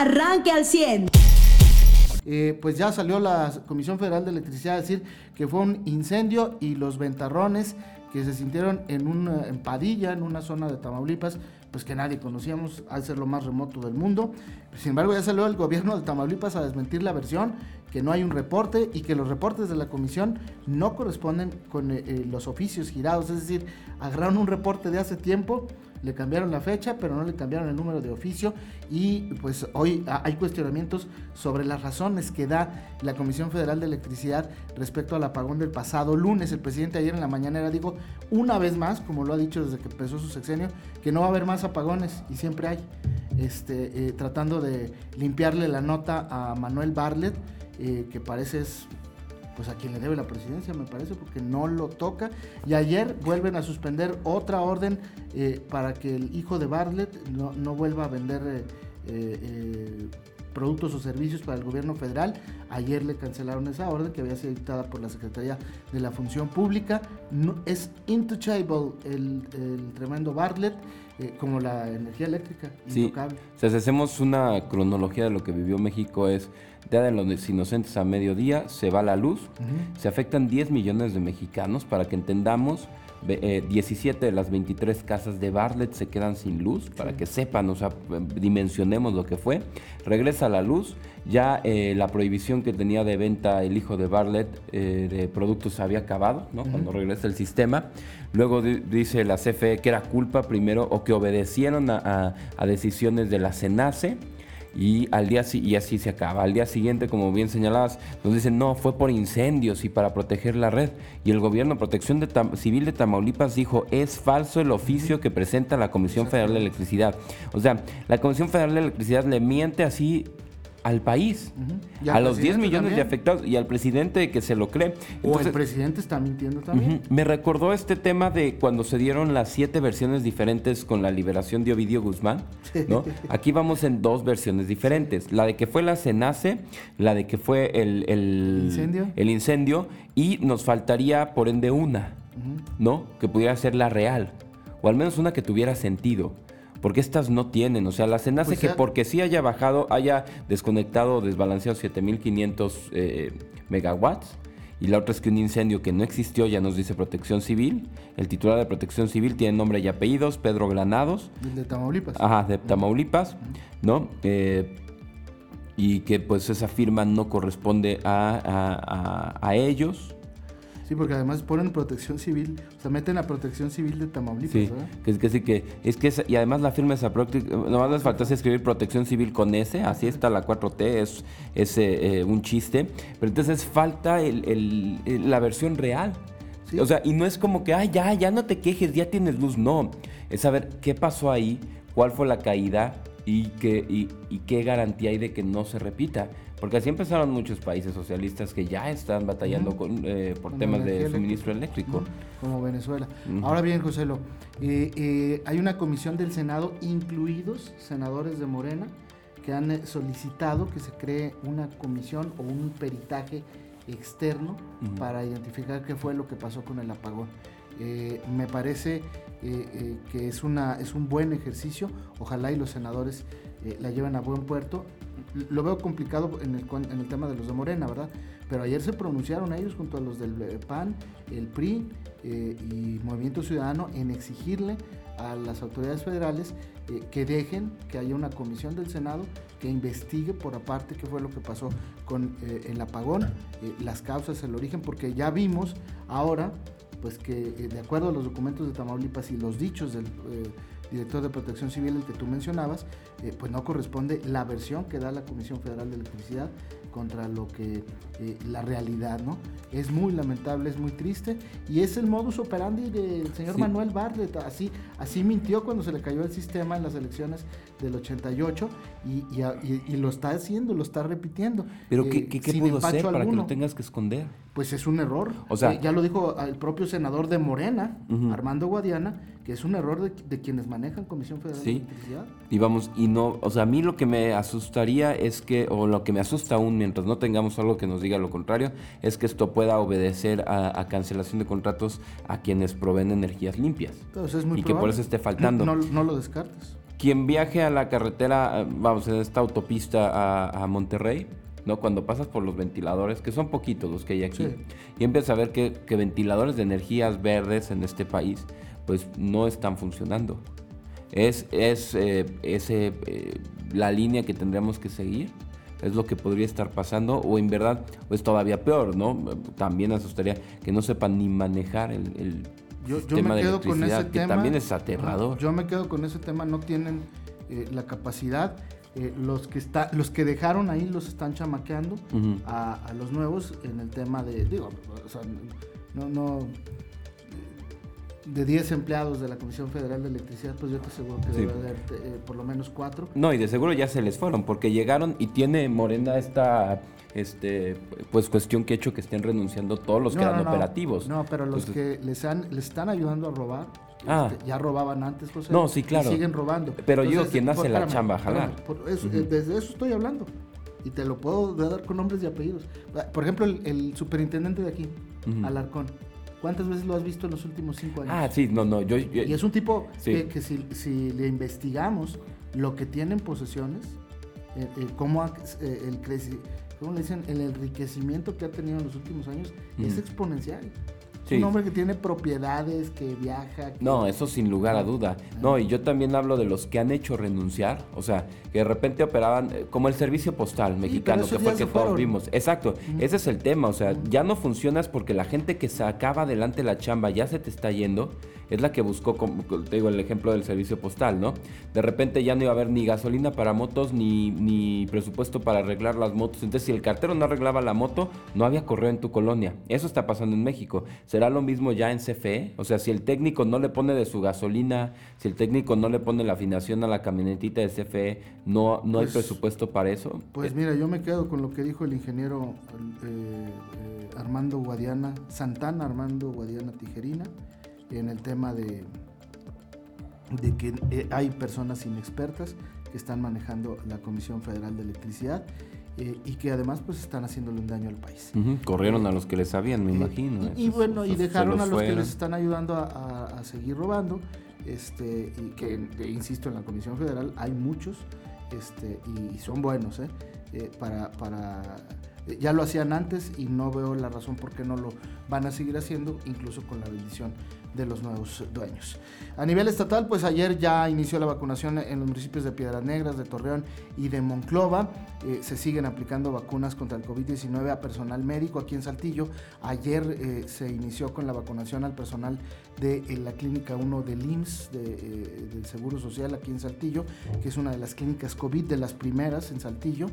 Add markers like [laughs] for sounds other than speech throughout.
arranque al 100. Eh, pues ya salió la Comisión Federal de Electricidad a decir que fue un incendio y los ventarrones que se sintieron en una en Padilla, en una zona de Tamaulipas, pues que nadie conocíamos, al ser lo más remoto del mundo. Sin embargo, ya salió el [laughs] gobierno de Tamaulipas a desmentir la versión, que no hay un reporte y que los reportes de la comisión no corresponden con eh, eh, los oficios girados, es decir, agarraron un reporte de hace tiempo le cambiaron la fecha, pero no le cambiaron el número de oficio y pues hoy hay cuestionamientos sobre las razones que da la Comisión Federal de Electricidad respecto al apagón del pasado lunes. El presidente ayer en la mañanera dijo una vez más, como lo ha dicho desde que empezó su sexenio, que no va a haber más apagones y siempre hay, este, eh, tratando de limpiarle la nota a Manuel Barlet, eh, que parece es pues a quien le debe la presidencia, me parece, porque no lo toca. Y ayer vuelven a suspender otra orden eh, para que el hijo de Bartlett no, vuelva a vender eh, eh, productos o servicios para el gobierno federal. Ayer le cancelaron esa orden que había sido dictada por la Secretaría de la Función Pública. No, es intouchable el, el tremendo Bartlett. como la energía eléctrica. Sí. O sea, si hacemos una cronología de lo que vivió México es Día de los Inocentes a mediodía, se va la luz, se afectan 10 millones de mexicanos, para que entendamos, 17 eh, de las 23 casas de Bartlett se quedan sin luz, para que sepan, o sea, dimensionemos lo que fue. Regresa la luz, ya eh, la prohibición que tenía de venta el hijo de Bartlett eh, de productos había acabado, ¿no? Cuando regresa el sistema. Luego dice la CFE que era culpa primero o que obedecieron a, a decisiones de la CENACE y al día y así se acaba. Al día siguiente, como bien señalabas, nos dicen, no, fue por incendios y para proteger la red. Y el gobierno Protección de Civil de Tamaulipas dijo, es falso el oficio que presenta la Comisión Federal de Electricidad. O sea, la Comisión Federal de Electricidad le miente así al país, a los 10 millones de afectados y al presidente que se lo cree. o el presidente está mintiendo también. Me recordó este tema de cuando se dieron las siete versiones diferentes con la liberación de Ovidio Guzmán. ¿no? Aquí vamos en dos versiones diferentes. La de que fue la CENACE, la de que fue el, ¿Incendio? el incendio y nos faltaría por ende una, ¿no? Que pudiera ser la real, o al menos una que tuviera sentido porque estas no tienen, o sea, la CENACE pues que porque sí haya bajado, haya desconectado o desbalanceado 7500 eh, megawatts, y la otra es que un incendio que no existió, ya nos dice Protección Civil. El titular de Protección Civil tiene nombre y apellidos, Pedro Granados. de Tamaulipas. Ajá, de Tamaulipas, ¿no? Eh, y que pues esa firma no corresponde a, a ellos. Sí, porque además ponen protección civil, o sea, meten a protección civil de Tamaulipas, sí, Que es que sí, que es que y además la firma esa nomás les faltase escribir protección civil con S, así está la 4T, es, es eh, un chiste, pero entonces falta el, la versión real. O sea, y no es como que, ay, ya, ya no te quejes, ya tienes luz, no. Es saber qué pasó ahí, cuál fue la caída y, qué, y, y qué garantía hay de que no se repita. Porque así empezaron muchos países socialistas que ya están batallando con, eh, por temas de suministro eléctrico. Como Venezuela. Ahora bien, José Lo, eh, eh, hay una comisión del Senado, incluidos senadores de Morena, que han solicitado que se cree una comisión o un peritaje externo para identificar qué fue lo que pasó con el apagón. me parece que es, una, es un buen ejercicio, ojalá y los senadores la lleven a buen puerto lo veo complicado en el, tema de los de Morena, ¿verdad? Pero ayer se pronunciaron ellos junto a los del eh, PAN, el PRI eh, y Movimiento Ciudadano en exigirle a las autoridades federales eh, que dejen que haya una comisión del Senado que investigue por aparte qué fue lo que pasó con el apagón, las causas, el origen, porque ya vimos ahora pues que de acuerdo a los documentos de Tamaulipas y los dichos del director de Protección Civil, el que tú mencionabas, eh, pues no corresponde la versión que da la Comisión Federal de Electricidad contra lo que eh, la realidad, ¿no? Es muy lamentable, es muy triste y es el modus operandi del señor Manuel Bartlett, así, así mintió cuando se le cayó el sistema en las elecciones del 88 y, y, lo está haciendo, lo está repitiendo. Pero ¿qué, eh, qué, pudo hacer para que lo tengas que esconder? Pues es un error. O sea, ya lo dijo el propio senador de Morena, Armando Guadiana, que es un error de, quienes manejan Comisión Federal de Electricidad. Y vamos, y no, o sea, a mí lo que me asustaría es que, o lo que me asusta aún mientras no tengamos algo que nos diga lo contrario, es que esto pueda obedecer a, cancelación de contratos a quienes proveen energías limpias. Entonces es muy y que por eso esté faltando. No, no lo descartes. Quien viaje a la carretera, eh, vamos, en esta autopista a, a Monterrey, ¿no? Cuando pasas por los ventiladores, que son poquitos los que hay aquí, Sí. y empiezas a ver que, que ventiladores de energías verdes en este país, pues no están funcionando. Es, es eh, ese, eh, la línea que tendríamos que seguir. Es lo que podría estar pasando, o en verdad, o es todavía peor, ¿no? También asustaría que no sepan ni manejar el, el Yo, yo me quedo con ese que tema. también es aterrador. Yo me quedo con ese tema. No tienen eh, la capacidad. eh, los que está, los que dejaron ahí los están chamaqueando a, a los nuevos en el tema de, digo, o sea, no, no, de 10 empleados de la Comisión Federal de Electricidad, pues yo te aseguro que Sí. debe haber eh, por lo menos cuatro. No, y de seguro ya se les fueron, porque llegaron y tiene Morena esta este, pues cuestión que ha hecho que estén renunciando todos los que eran no, operativos. No, pero los Entonces- que les, han, les están ayudando a robar, Ah. este, ya robaban antes, José. No, sí, claro. Y siguen robando. Pero yo, quien hace la chamba, jalar. espérame, por eso- desde eso estoy hablando. Y te lo puedo dar con nombres y apellidos. Por ejemplo, el, el superintendente de aquí. Alarcón. ¿Cuántas veces lo has visto en los últimos cinco años? Ah, sí, no, no, yo... yo- Y es un tipo Sí. que, que si, si le investigamos lo que tiene en posesiones, eh, eh, cómo ha- eh, el creci- ¿cómo le dicen? El enriquecimiento que ha tenido en los últimos años es Ujú. exponencial. Sí. un hombre que tiene propiedades, que viaja. que- No, eso sin lugar a duda. No, y yo también hablo de los que han hecho renunciar, o sea, que de repente operaban eh, como el servicio postal mexicano, que fue el que todos vimos. Exacto, ese es el tema, o sea, ya no funcionas porque la gente que sacaba adelante la chamba ya se te está yendo, es la que buscó, como te digo, el ejemplo del servicio postal, ¿no? De repente ya no iba a haber ni gasolina para motos, ni, ni presupuesto para arreglar las motos. Entonces, si el cartero no arreglaba la moto, no había correo en tu colonia. Eso está pasando en México. ¿Será lo mismo ya en CFE? O sea, si el técnico no le pone de su gasolina, si el técnico no le pone la afinación a la camionetita de CFE, no, no hay Pues- presupuesto para eso. Pues mira, yo me quedo con lo que dijo el ingeniero eh, eh, Armando Guadiana, Santana Armando Guadiana Tijerina, en el tema de, de que eh, hay personas inexpertas que están manejando la Comisión Federal de Electricidad eh, y que además pues están haciéndole un daño al país. Corrieron a los que le sabían, me Eh, imagino. Y, bueno, y dejaron los a los que les están ayudando a, a- a seguir robando. Este, y que, eh, insisto, en la Comisión Federal hay muchos este, y, y son buenos. ¿eh? Eh, para, para, eh, ya lo hacían antes y no veo la razón por qué no lo van a seguir haciendo, incluso con la bendición de los nuevos dueños. A nivel estatal, pues ayer ya inició la vacunación en los municipios de Piedras Negras, de Torreón y de Monclova. Eh, se siguen aplicando vacunas contra el COVID-19 a personal médico aquí en Saltillo. Ayer eh, se inició con la vacunación al personal de eh, la clínica 1 del IMSS, de, del Seguro Social aquí en Saltillo, que es una de las clínicas COVID de las primeras en Saltillo.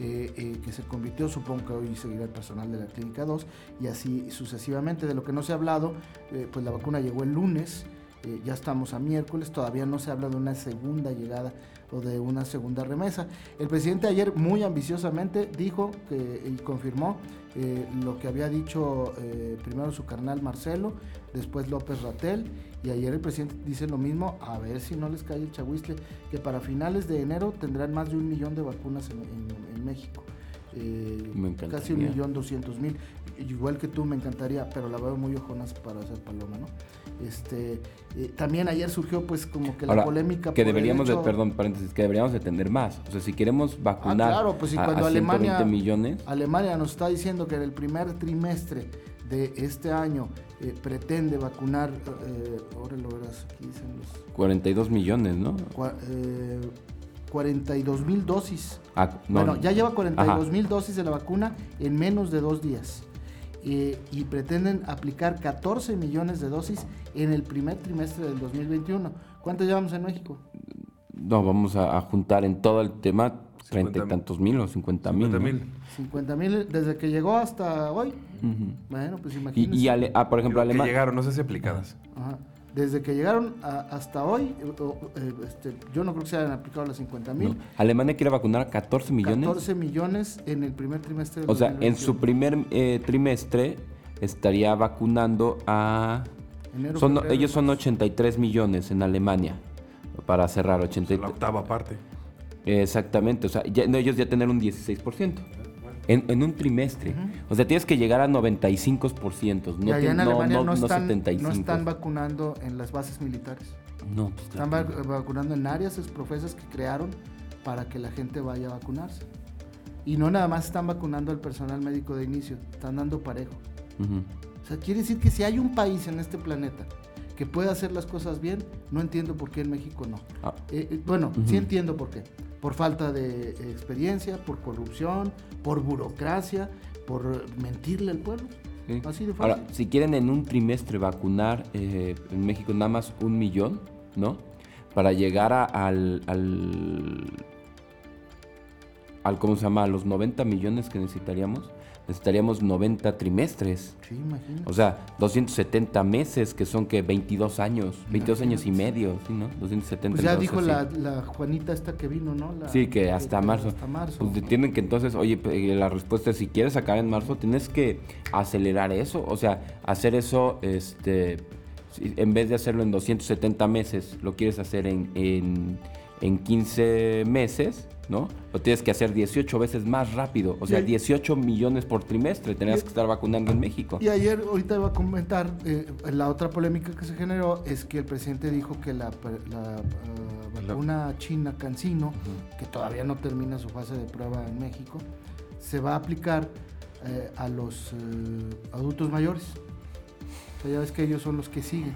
Eh, eh, que se convirtió, supongo que hoy seguirá el personal de la Clínica 2 y así sucesivamente. De lo que no se ha hablado, eh, pues la vacuna llegó el lunes, eh, ya estamos a miércoles, todavía no se habla de una segunda llegada o de una segunda remesa. El presidente ayer muy ambiciosamente dijo que, y confirmó eh, lo que había dicho eh, primero su carnal Marcelo, después López Ratel, y ayer el presidente dice lo mismo, a ver si no les cae el chahuistle, que para finales de enero tendrán más de un millón de vacunas en, en- en México. Me casi un millón doscientos mil. Igual que tú me encantaría, pero la veo muy ojonas para hacer paloma, ¿no? Este, eh, también ayer surgió pues como que la polémica que deberíamos hecho- de, perdón, paréntesis, que deberíamos de tener más. O sea, si queremos vacunar claro, pues, y cuando a 120 Alemania- millones, Alemania nos está diciendo que en el primer trimestre de este año eh, pretende vacunar, eh, ahora lo verás, aquí dicen los 42 millones, ¿no? cua- eh, 42 mil dosis. Ah, no, bueno, ya lleva 42 Ajá. mil dosis de la vacuna en menos de dos días. Eh, y pretenden aplicar 14 millones de dosis en el primer trimestre del 2021. ¿Cuánto llevamos en México? No, vamos a, a juntar en todo el tema 30 y 50 tantos mil o 50 mil. 50 ¿no? mil. 50 mil desde que llegó hasta hoy. Bueno, pues Y, imagínense. y ale- ah, por ejemplo, Que Alemania. llegaron, no sé si aplicadas. Ajá. Desde que llegaron a- hasta hoy, eh, o- eh, este, yo no creo que se hayan aplicado las 50 mil. no, Alemania quiere vacunar a 14 millones. 14 millones en el primer trimestre del O sea, en su 2021. primer eh, trimestre estaría vacunando a... Enero, Son, febrero, ellos son marzo. 83 millones en Alemania, para cerrar, La 83. octava parte. Exactamente, o sea, ya- no, ellos ya tener un 16%. En, en un trimestre. O sea, tienes que llegar a 95%. No, te- en no, no- no, están, 75. no están vacunando en las bases militares. No, pues Están claro. vac- vacunando en áreas profesas que crearon para que la gente vaya a vacunarse. Y no nada más están vacunando al personal médico de inicio, están dando parejo. O sea, quiere decir que si hay un país en este planeta que puede hacer las cosas bien, no entiendo por qué en México no. Ah, Eh, eh, bueno, sí entiendo por qué. Por falta de eh, experiencia, por corrupción, por burocracia, por mentirle al pueblo. sí. Así de fácil. Ahora, si quieren en un trimestre vacunar eh, en México nada más un millón, ¿no? Para llegar a- al, al, al, ¿cómo se llama? A los 90 millones que necesitaríamos, necesitaríamos 90 trimestres. sí, imagínate. O sea, 270 meses, que son que 22 años, 22 años y Imagínate. medio, ¿sí, no? 270 Pues ya dijo la, la Juanita esta que vino, ¿no? La- Sí, que hasta marzo. Hasta marzo. Pues tienen que entonces, oye, pe- la respuesta es si quieres sacar en marzo, tienes que acelerar eso, o sea, hacer eso, este, en vez de hacerlo en 270 meses, lo quieres hacer en, en, en 15 meses, ¿no? Lo tienes que hacer 18 veces más rápido, o sea, Y- 18 millones por trimestre tenías que estar vacunando en México. Y ayer, ahorita iba a comentar, eh, la otra polémica que se generó es que el presidente dijo que la, per- la, eh, vacuna china Cancino, que todavía no termina su fase de prueba en México, se va a aplicar eh, a los eh, adultos mayores. O sea, ya ves que ellos son los que siguen.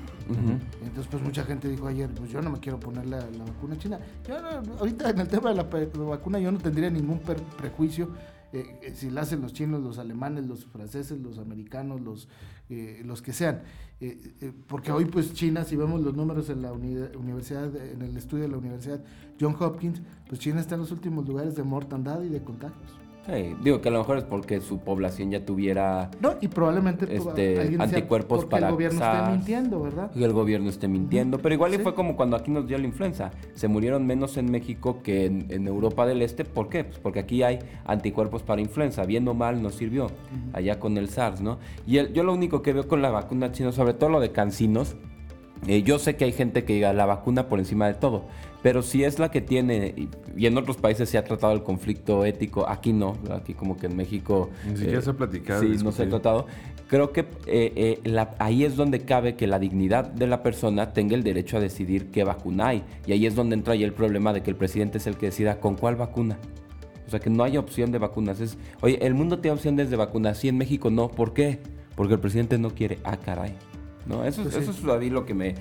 Entonces, pues mucha gente dijo ayer, pues yo no me quiero poner la, la vacuna china. Yo no- ahorita en el tema de la, la vacuna yo no tendría ningún per- prejuicio eh, eh, si la hacen los chinos, los alemanes, los franceses, los americanos, los, eh, los que sean. Eh, eh, porque hoy pues China, si vemos los números en la uni- universidad, en el estudio de la universidad John Hopkins, pues China está en los últimos lugares de mortandad y de contagios. Sí, digo que a lo mejor es porque su población ya tuviera No, y probablemente Este, anticuerpos porque para el gobierno SARS. esté mintiendo, ¿verdad? que el gobierno esté mintiendo. Pero igual y Sí. fue como cuando aquí nos dio la influenza. Se murieron menos en México que en, en Europa del Este. ¿Por qué? Pues porque aquí hay anticuerpos para influenza. Bien o mal nos sirvió. Allá con el SARS, ¿no? Y el- yo lo único que veo con la vacuna china, sobre todo lo de cancinos, eh, yo sé que hay gente que diga la vacuna por encima de todo, pero si es la que tiene, y, en otros países se ha tratado el conflicto ético, aquí no, aquí como que en México... Ni siquiera se ha platicado, Sí, no se ha tratado. Creo que eh, eh, la- ahí es donde cabe que la dignidad de la persona tenga el derecho a decidir qué vacuna hay. Y ahí es donde entra ya el problema de que el presidente es el que decida con cuál vacuna. O sea, que no hay opción de vacunas. Es, oye, el mundo tiene opciones de vacunas, sí, en México no. ¿Por qué? Porque el presidente no quiere. Ah, caray. No, eso, Pues sí. eso es a mí lo que me,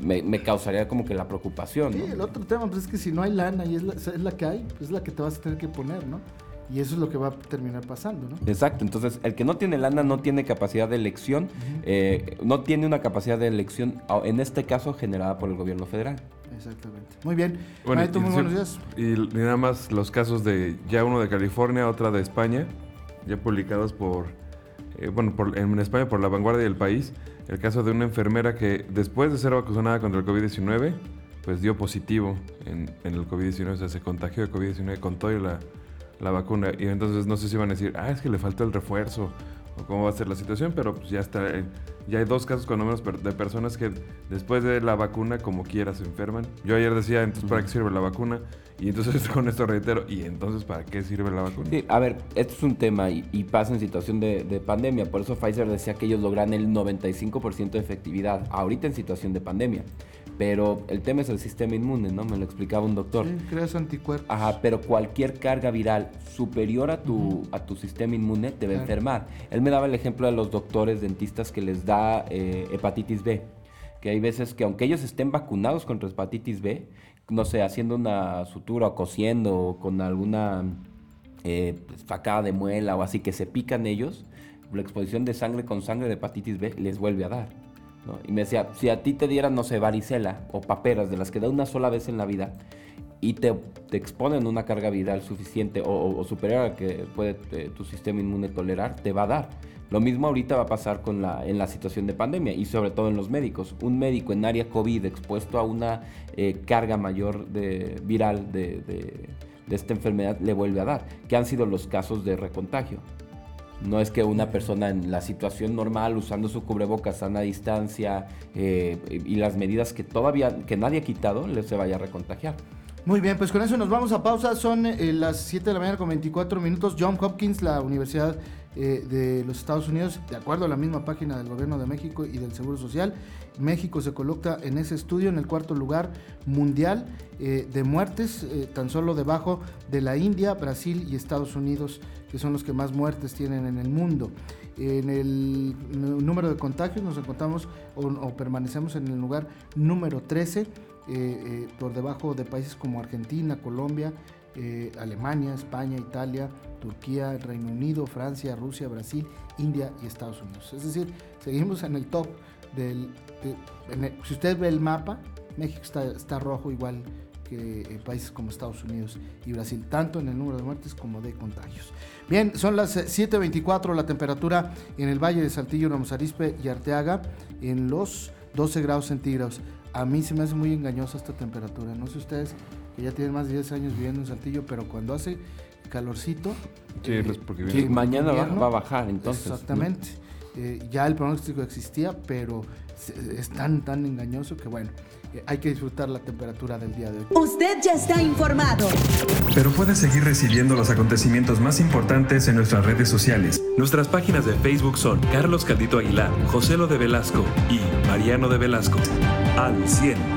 me, me causaría como que la preocupación. Sí, ¿no? el otro tema pues, es que si no hay lana y es la, es la que hay, pues es la que te vas a tener que poner, ¿no? Y eso es lo que va a terminar pasando, ¿no? Exacto, entonces el que no tiene lana no tiene capacidad de elección, eh, no tiene una capacidad de elección, a- en este caso generada por el gobierno federal. Exactamente. Muy bien. Bueno, Maestro, muy buenos días. y y nada más los casos de ya uno de California, otra de España, ya publicados por, eh, bueno, por- en España por La Vanguardia del País. El caso de una enfermera que después de ser vacunada contra el COVID-19, pues dio positivo en, en el COVID-19, o sea, se contagió de COVID-19 con toda la, la vacuna. Y entonces no sé si van a decir, ah, es que le faltó el refuerzo o cómo va a ser la situación, pero pues ya está, eh, ya hay dos casos con números de personas que después de la vacuna como quiera se enferman. Yo ayer decía, entonces ¿para qué sirve la vacuna? Y entonces [laughs] con esto reitero, ¿y entonces para qué sirve la vacuna? Sí, a ver, esto es un tema y, y pasa en situación de, de pandemia, por eso Pfizer decía que ellos logran el 95% de efectividad ahorita en situación de pandemia. Pero el tema es el sistema inmune, ¿no? Me lo explicaba un doctor. Sí, creas anticuerpos. Ajá, pero cualquier carga viral superior a tu, a tu sistema inmune te va a enfermar. Él me daba el ejemplo de los doctores dentistas que les da eh, hepatitis B. Que hay veces que aunque ellos estén vacunados contra hepatitis B, no sé, haciendo una sutura o cosiendo o con alguna eh, facada de muela o así que se pican ellos, la exposición de sangre con sangre de hepatitis B les vuelve a dar. Y me decía, si a ti te dieran, no sé, varicela o paperas de las que da una sola vez en la vida y te, te exponen una carga viral suficiente o, superior a la que puede eh, tu sistema inmune tolerar, te va a dar. Lo mismo ahorita va a pasar con la, en la situación de pandemia y sobre todo en los médicos. Un médico en área COVID expuesto a una eh, carga mayor de, viral de- de esta enfermedad le vuelve a dar, que han sido los casos de recontagio. No es que una persona en la situación normal, usando su cubrebocas, sana distancia eh, y las medidas que todavía, que nadie ha quitado, se vaya a recontagiar. Muy bien, pues con eso nos vamos a pausa. Son eh, las 7 de la mañana con 24 minutos. John Hopkins, la Universidad eh, de los Estados Unidos, de acuerdo a la misma página del Gobierno de México y del Seguro Social, México se coloca en ese estudio en el cuarto lugar mundial eh, de muertes, tan solo debajo de la India, Brasil y Estados Unidos, que son los que más muertes tienen en el mundo. En el número de contagios nos encontramos o, permanecemos en el lugar número 13 eh, eh, por debajo de países como Argentina, Colombia, eh, Alemania, España, Italia, Turquía, Reino Unido, Francia, Rusia, Brasil, India y Estados Unidos. Es decir, seguimos en el top del... si usted ve el mapa, México está, rojo igual que países como Estados Unidos y Brasil, tanto en el número de muertes como de contagios. Bien, son las 7.24 la temperatura en el Valle de Saltillo, Ramos Arispe y Arteaga en los 12 grados centígrados a mí se me hace muy engañosa esta temperatura. No sé ustedes que ya tienen más de 10 años viviendo en Saltillo, pero cuando hace calorcito... Sí, eh, porque mañana va, a bajar entonces. Exactamente. Eh, ya el pronóstico existía, pero es tan, tan engañoso que bueno, eh, hay que disfrutar la temperatura del día de hoy. Usted ya está informado. Pero puede seguir recibiendo los acontecimientos más importantes en nuestras redes sociales. Nuestras páginas de Facebook son Carlos Caldito Aguilar, José Lo de Velasco y Mariano de Velasco. Al 100.